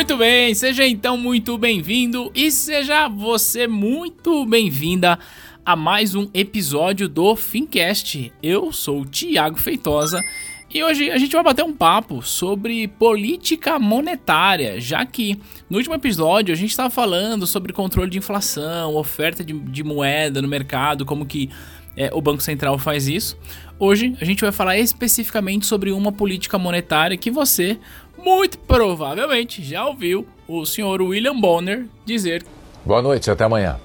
Muito bem, seja então muito bem-vindo e seja você muito bem-vinda a mais um episódio do Fincast. Eu sou o Tiago Feitosa e hoje a gente vai bater um papo sobre política monetária, já que no último episódio a gente estava falando sobre controle de inflação, oferta de, de moeda no mercado, como que é, o Banco Central faz isso. Hoje a gente vai falar especificamente sobre uma política monetária que você muito provavelmente já ouviu o senhor William Bonner dizer. Boa noite, até amanhã.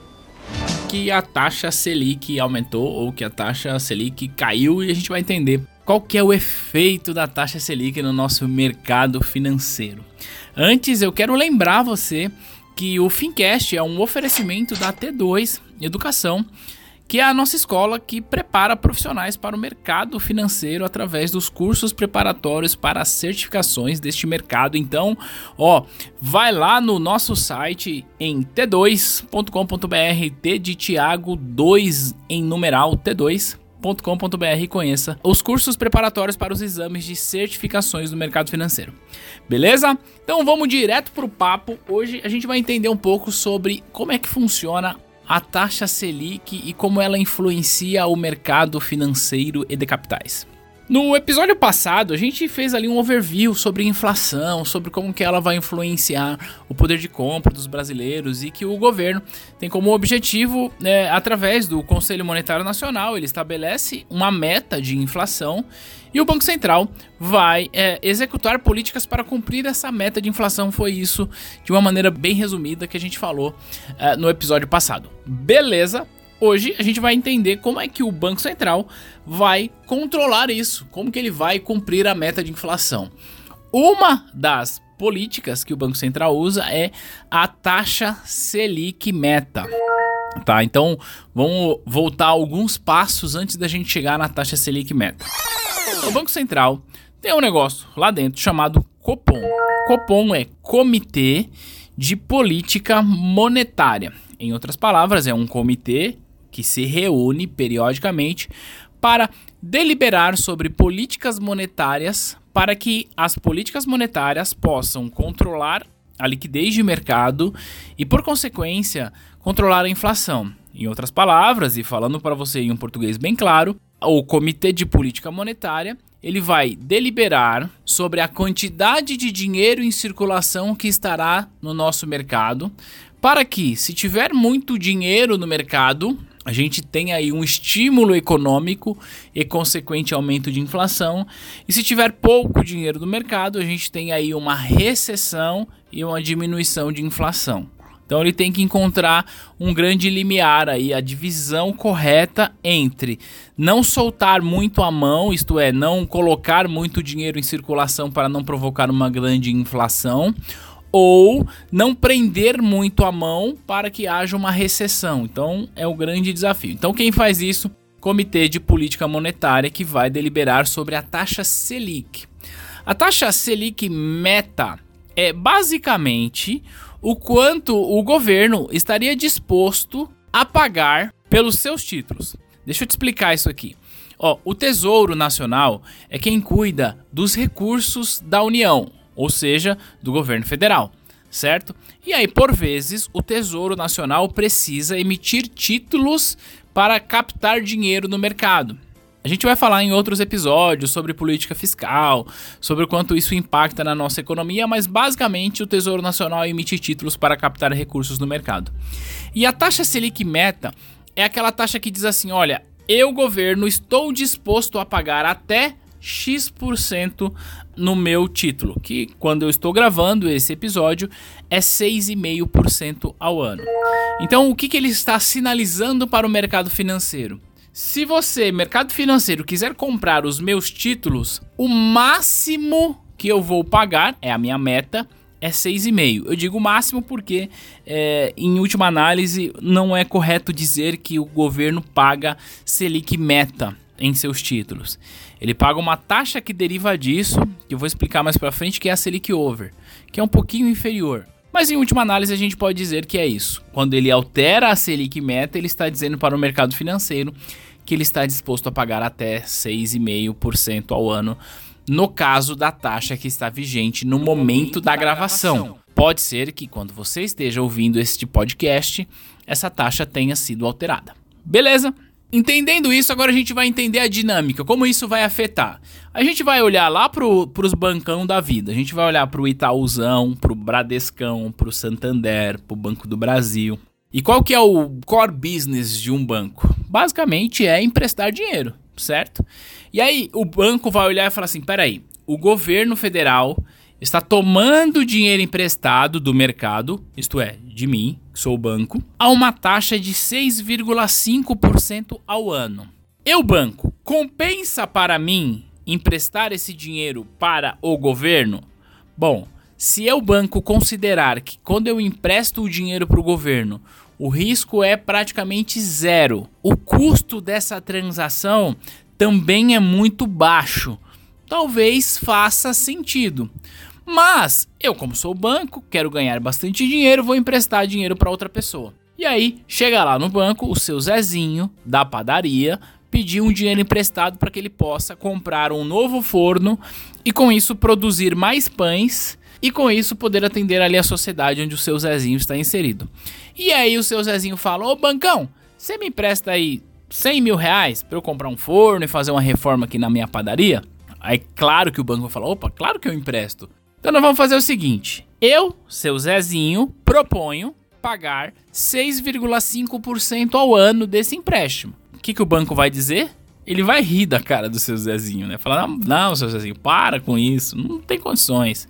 Que a taxa Selic aumentou ou que a taxa Selic caiu e a gente vai entender qual que é o efeito da taxa Selic no nosso mercado financeiro. Antes, eu quero lembrar você que o Fincast é um oferecimento da T2 Educação que é a nossa escola que prepara profissionais para o mercado financeiro através dos cursos preparatórios para as certificações deste mercado. Então, ó, vai lá no nosso site em t2.com.br, T de Tiago 2 em numeral T2 .com.br e conheça os cursos preparatórios para os exames de certificações do mercado financeiro. Beleza? Então vamos direto para o papo. Hoje a gente vai entender um pouco sobre como é que funciona a taxa Selic e como ela influencia o mercado financeiro e de capitais. No episódio passado, a gente fez ali um overview sobre inflação, sobre como que ela vai influenciar o poder de compra dos brasileiros e que o governo tem como objetivo, né, através do Conselho Monetário Nacional, ele estabelece uma meta de inflação e o Banco Central vai é, executar políticas para cumprir essa meta de inflação. Foi isso, de uma maneira bem resumida, que a gente falou é, no episódio passado. Beleza? Hoje a gente vai entender como é que o Banco Central vai controlar isso, como que ele vai cumprir a meta de inflação. Uma das políticas que o Banco Central usa é a taxa Selic meta. Tá, então vamos voltar alguns passos antes da gente chegar na taxa Selic meta. O Banco Central tem um negócio lá dentro chamado Copom. Copom é Comitê de Política Monetária. Em outras palavras, é um comitê que se reúne periodicamente para deliberar sobre políticas monetárias para que as políticas monetárias possam controlar a liquidez de mercado e, por consequência, controlar a inflação. Em outras palavras, e falando para você em um português bem claro, o Comitê de Política Monetária ele vai deliberar sobre a quantidade de dinheiro em circulação que estará no nosso mercado, para que, se tiver muito dinheiro no mercado, a gente tem aí um estímulo econômico e consequente aumento de inflação. E se tiver pouco dinheiro no mercado, a gente tem aí uma recessão e uma diminuição de inflação. Então ele tem que encontrar um grande limiar aí, a divisão correta entre não soltar muito a mão, isto é, não colocar muito dinheiro em circulação para não provocar uma grande inflação, ou não prender muito a mão para que haja uma recessão. Então é o grande desafio. Então quem faz isso? Comitê de Política Monetária que vai deliberar sobre a taxa Selic. A taxa Selic meta é basicamente o quanto o governo estaria disposto a pagar pelos seus títulos. Deixa eu te explicar isso aqui. Ó, o Tesouro Nacional é quem cuida dos recursos da União, ou seja, do governo federal, certo? E aí, por vezes, o Tesouro Nacional precisa emitir títulos para captar dinheiro no mercado. A gente vai falar em outros episódios sobre política fiscal, sobre o quanto isso impacta na nossa economia, mas basicamente o Tesouro Nacional emite títulos para captar recursos no mercado. E a taxa Selic meta é aquela taxa que diz assim: olha, eu, governo, estou disposto a pagar até X% no meu título, que quando eu estou gravando esse episódio é 6,5% ao ano. Então, o que, que ele está sinalizando para o mercado financeiro? Se você, mercado financeiro, quiser comprar os meus títulos, o máximo que eu vou pagar, é a minha meta, é 6,5. Eu digo máximo porque, é, em última análise, não é correto dizer que o governo paga Selic meta em seus títulos. Ele paga uma taxa que deriva disso, que eu vou explicar mais para frente, que é a Selic Over, que é um pouquinho inferior. Mas em última análise a gente pode dizer que é isso. Quando ele altera a Selic meta, ele está dizendo para o mercado financeiro que ele está disposto a pagar até 6,5% ao ano, no caso da taxa que está vigente no momento da gravação. Pode ser que quando você esteja ouvindo este podcast, essa taxa tenha sido alterada. Beleza? Entendendo isso, agora a gente vai entender a dinâmica, como isso vai afetar. A gente vai olhar lá para os bancão da vida, a gente vai olhar para o Itaúzão, para o Bradescão, para o Santander, para o Banco do Brasil. E qual que é o core business de um banco? Basicamente é emprestar dinheiro, certo? E aí o banco vai olhar e falar assim, peraí, o governo federal está tomando dinheiro emprestado do mercado, isto é, de mim, que sou o banco, a uma taxa de 6,5% ao ano. Eu, banco, compensa para mim emprestar esse dinheiro para o governo? Bom, se eu, banco, considerar que quando eu empresto o dinheiro para o governo, o risco é praticamente zero, o custo dessa transação também é muito baixo. Talvez faça sentido. Mas eu, como sou banco, quero ganhar bastante dinheiro, vou emprestar dinheiro para outra pessoa. E aí, chega lá no banco, o seu Zezinho da padaria pedir um dinheiro emprestado para que ele possa comprar um novo forno e com isso produzir mais pães e com isso poder atender ali a sociedade onde o seu Zezinho está inserido. E aí o seu Zezinho fala: Ô bancão, você me empresta aí 100 mil reais para eu comprar um forno e fazer uma reforma aqui na minha padaria? Aí claro que o banco vai falar: opa, claro que eu empresto. Então nós vamos fazer o seguinte: eu, seu Zezinho, proponho pagar 6,5% ao ano desse empréstimo. O que, que o banco vai dizer? Ele vai rir da cara do seu Zezinho, né? Falar, não, seu Zezinho, para com isso, não tem condições.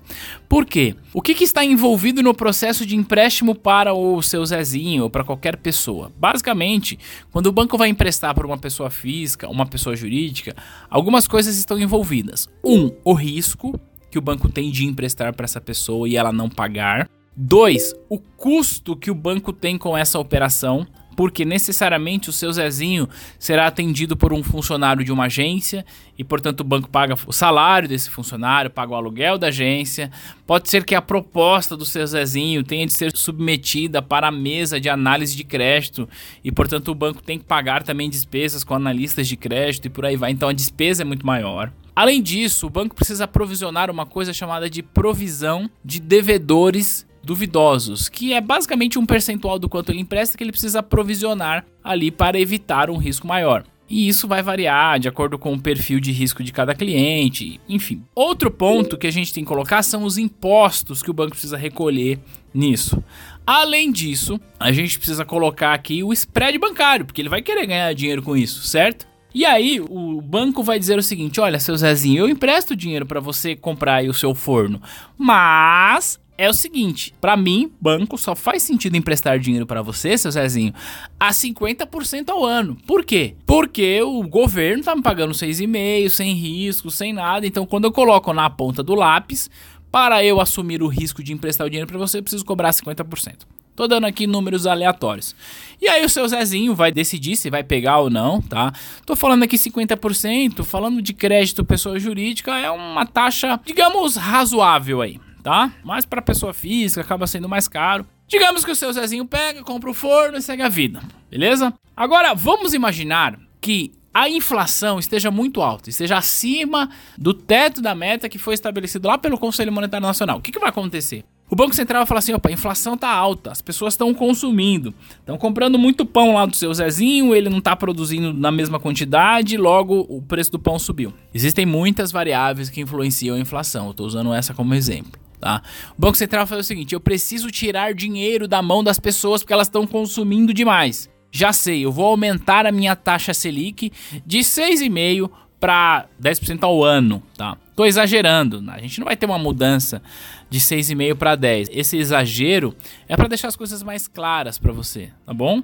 Por quê? O que, que está envolvido no processo de empréstimo para o seu Zezinho ou para qualquer pessoa? Basicamente, quando o banco vai emprestar para uma pessoa física, uma pessoa jurídica, algumas coisas estão envolvidas. Um, o risco, que o banco tem de emprestar para essa pessoa e ela não pagar. Dois, o custo que o banco tem com essa operação, porque necessariamente o seu Zezinho será atendido por um funcionário de uma agência e, portanto, o banco paga o salário desse funcionário, paga o aluguel da agência. Pode ser que a proposta do seu Zezinho tenha de ser submetida para a mesa de análise de crédito e, portanto, o banco tem que pagar também despesas com analistas de crédito e por aí vai. Então, a despesa é muito maior. Além disso, o banco precisa provisionar uma coisa chamada de provisão de devedores duvidosos, que é basicamente um percentual do quanto ele empresta que ele precisa provisionar ali para evitar um risco maior. E isso vai variar de acordo com o perfil de risco de cada cliente, enfim. Outro ponto que a gente tem que colocar são os impostos que o banco precisa recolher nisso. Além disso, a gente precisa colocar aqui o spread bancário, porque ele vai querer ganhar dinheiro com isso, certo? E aí o banco vai dizer o seguinte: olha, seu Zezinho, eu empresto dinheiro para você comprar o seu forno, mas é o seguinte, para mim, banco só faz sentido emprestar dinheiro para você, seu Zezinho, a 50% ao ano. Por quê? Porque o governo tá me pagando 6,5, sem risco, sem nada. Então, quando eu coloco na ponta do lápis, para eu assumir o risco de emprestar o dinheiro para você, eu preciso cobrar 50%. Tô dando aqui números aleatórios. E aí o seu Zezinho vai decidir se vai pegar ou não, tá? Tô falando aqui 50%, falando de crédito pessoa jurídica, é uma taxa, digamos, razoável aí, tá? Mas para pessoa física acaba sendo mais caro. Digamos que o seu Zezinho pega, compra o forno e segue a vida, beleza? Agora, vamos imaginar que a inflação esteja muito alta, esteja acima do teto da meta que foi estabelecido lá pelo Conselho Monetário Nacional. O que, que vai acontecer? O Banco Central vai falar assim: opa, a inflação tá alta, as pessoas estão consumindo, estão comprando muito pão lá do seu Zezinho, ele não está produzindo na mesma quantidade, logo o preço do pão subiu. Existem muitas variáveis que influenciam a inflação, eu estou usando essa como exemplo. Tá? O Banco Central faz o seguinte: eu preciso tirar dinheiro da mão das pessoas porque elas estão consumindo demais. Já sei, eu vou aumentar a minha taxa Selic de 6,5% para 10% ao ano, tá? Tô exagerando, a gente não vai ter uma mudança de 6,5 para 10. Esse exagero é para deixar as coisas mais claras para você, tá bom?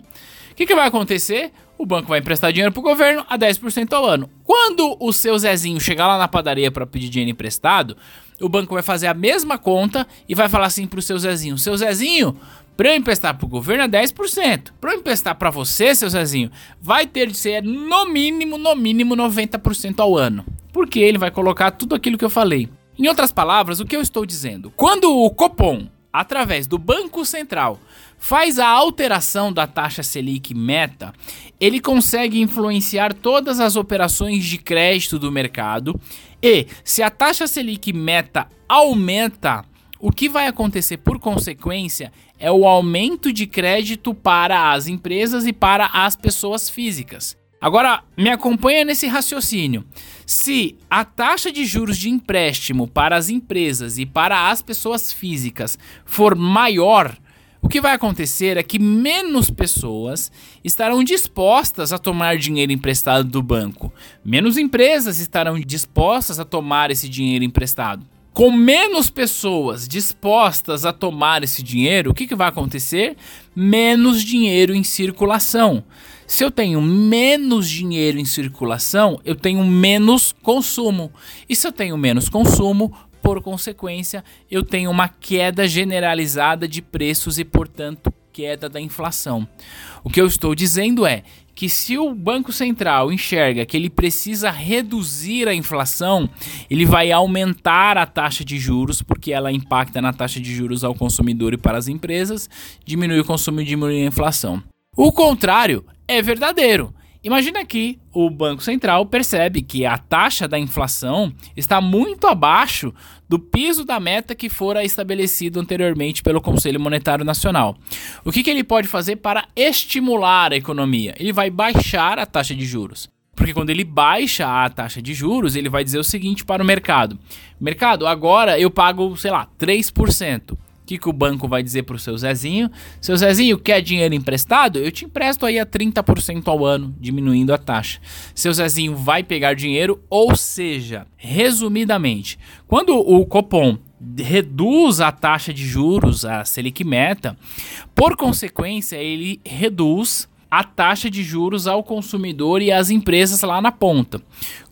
O que, que vai acontecer? O banco vai emprestar dinheiro pro governo a 10% ao ano. Quando o seu Zezinho chegar lá na padaria para pedir dinheiro emprestado, o banco vai fazer a mesma conta e vai falar assim pro seu Zezinho: Seu Zezinho, para eu emprestar pro governo é 10%. Para eu emprestar para você, seu Zezinho, vai ter de ser no mínimo, no mínimo 90% ao ano. Porque ele vai colocar tudo aquilo que eu falei. Em outras palavras, o que eu estou dizendo? Quando o Copom, através do Banco Central, faz a alteração da taxa Selic meta, ele consegue influenciar todas as operações de crédito do mercado e se a taxa Selic meta aumenta, o que vai acontecer por consequência é o aumento de crédito para as empresas e para as pessoas físicas. Agora, me acompanha nesse raciocínio. Se a taxa de juros de empréstimo para as empresas e para as pessoas físicas for maior, o que vai acontecer é que menos pessoas estarão dispostas a tomar dinheiro emprestado do banco. Menos empresas estarão dispostas a tomar esse dinheiro emprestado. Com menos pessoas dispostas a tomar esse dinheiro, o que, que vai acontecer? Menos dinheiro em circulação. Se eu tenho menos dinheiro em circulação, eu tenho menos consumo. E se eu tenho menos consumo, por consequência, eu tenho uma queda generalizada de preços e, portanto, queda da inflação. O que eu estou dizendo é que se o Banco Central enxerga que ele precisa reduzir a inflação, ele vai aumentar a taxa de juros, porque ela impacta na taxa de juros ao consumidor e para as empresas, diminui o consumo e diminui a inflação. O contrário é verdadeiro. Imagina que o Banco Central percebe que a taxa da inflação está muito abaixo do piso da meta que fora estabelecido anteriormente pelo Conselho Monetário Nacional. O que, que ele pode fazer para estimular a economia? Ele vai baixar a taxa de juros. Porque quando ele baixa a taxa de juros, ele vai dizer o seguinte para o mercado: Mercado, agora eu pago, sei lá, 3% que, que o banco vai dizer para o seu Zezinho? Seu Zezinho, quer dinheiro emprestado? Eu te empresto aí a 30% ao ano, diminuindo a taxa. Seu Zezinho vai pegar dinheiro, ou seja, resumidamente, quando o Copom reduz a taxa de juros, a Selic meta, por consequência, ele reduz a taxa de juros ao consumidor e às empresas lá na ponta.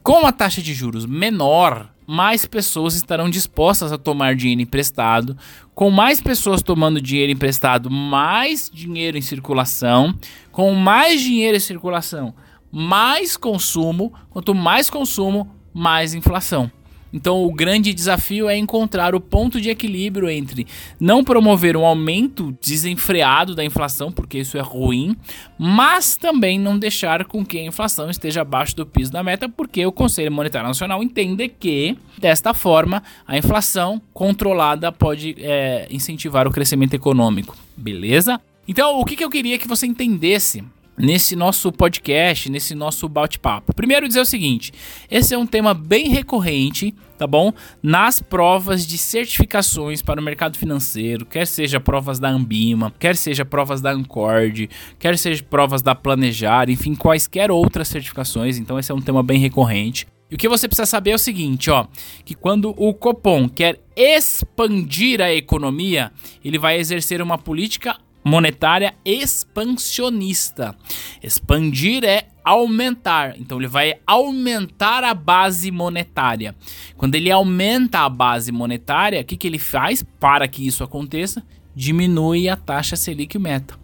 Com a taxa de juros menor, mais pessoas estarão dispostas a tomar dinheiro emprestado. Com mais pessoas tomando dinheiro emprestado, mais dinheiro em circulação. Com mais dinheiro em circulação, mais consumo. Quanto mais consumo, mais inflação. Então, o grande desafio é encontrar o ponto de equilíbrio entre não promover um aumento desenfreado da inflação, porque isso é ruim, mas também não deixar com que a inflação esteja abaixo do piso da meta, porque o Conselho Monetário Nacional entende que, desta forma, a inflação controlada pode é, incentivar o crescimento econômico. Beleza? Então, o que, que eu queria que você entendesse nesse nosso podcast, nesse nosso bate-papo. Primeiro dizer o seguinte, esse é um tema bem recorrente, tá bom? Nas provas de certificações para o mercado financeiro, quer seja provas da Ambima, quer seja provas da Ancord, quer seja provas da Planejar, enfim, quaisquer outras certificações, então esse é um tema bem recorrente. E o que você precisa saber é o seguinte, ó, que quando o Copom quer expandir a economia, ele vai exercer uma política monetária expansionista. Expandir é aumentar. Então ele vai aumentar a base monetária. Quando ele aumenta a base monetária, o que, que ele faz para que isso aconteça? Diminui a taxa Selic meta.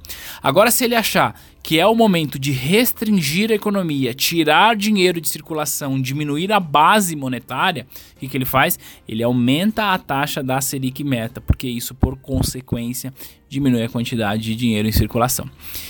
Agora, se ele achar que é o momento de restringir a economia, tirar dinheiro de circulação, diminuir a base monetária, o que, que ele faz? Ele aumenta a taxa da Selic meta, porque isso, por consequência, diminui a quantidade de dinheiro em circulação.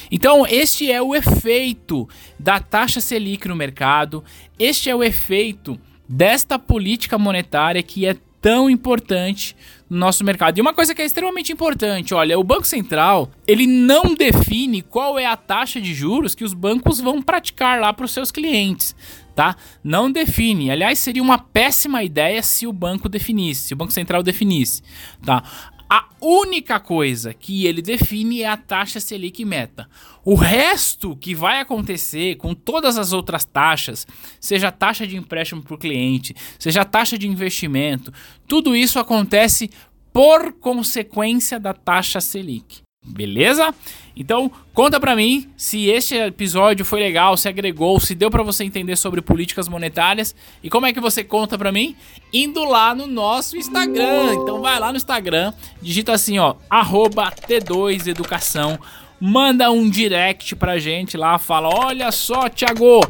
Então, este é o efeito da taxa Selic no mercado, este é o efeito desta política monetária que é tão importante no nosso mercado. E uma coisa que é extremamente importante, olha, o Banco Central, ele não define qual é a taxa de juros que os bancos vão praticar lá para os seus clientes, tá? Não define. Aliás, seria uma péssima ideia se o banco definisse, se o Banco Central definisse, tá? A única coisa que ele define é a taxa Selic meta. O resto que vai acontecer com todas as outras taxas, seja taxa de empréstimo para o cliente, seja taxa de investimento, tudo isso acontece por consequência da taxa Selic. Beleza? Então, conta pra mim se este episódio foi legal, se agregou, se deu para você entender sobre políticas monetárias e como é que você conta pra mim? Indo lá no nosso Instagram. Então vai lá no Instagram, digita assim, ó, T2Educação, manda um direct pra gente lá, fala: "Olha só, Thiago,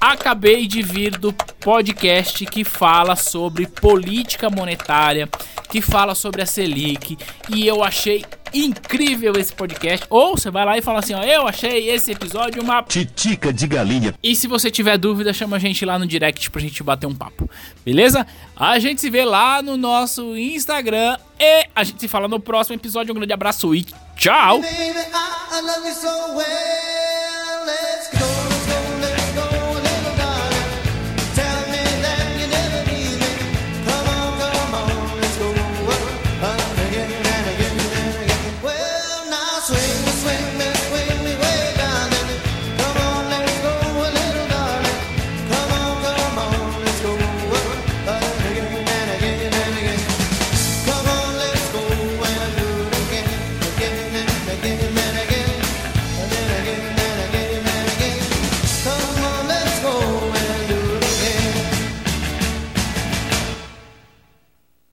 acabei de vir do podcast que fala sobre política monetária, que fala sobre a Selic, e eu achei incrível esse podcast. Ou você vai lá e fala assim, ó, eu achei esse episódio uma titica de galinha. E se você tiver dúvida, chama a gente lá no direct pra gente bater um papo. Beleza? A gente se vê lá no nosso Instagram e a gente se fala no próximo episódio. Um grande abraço e tchau. Baby,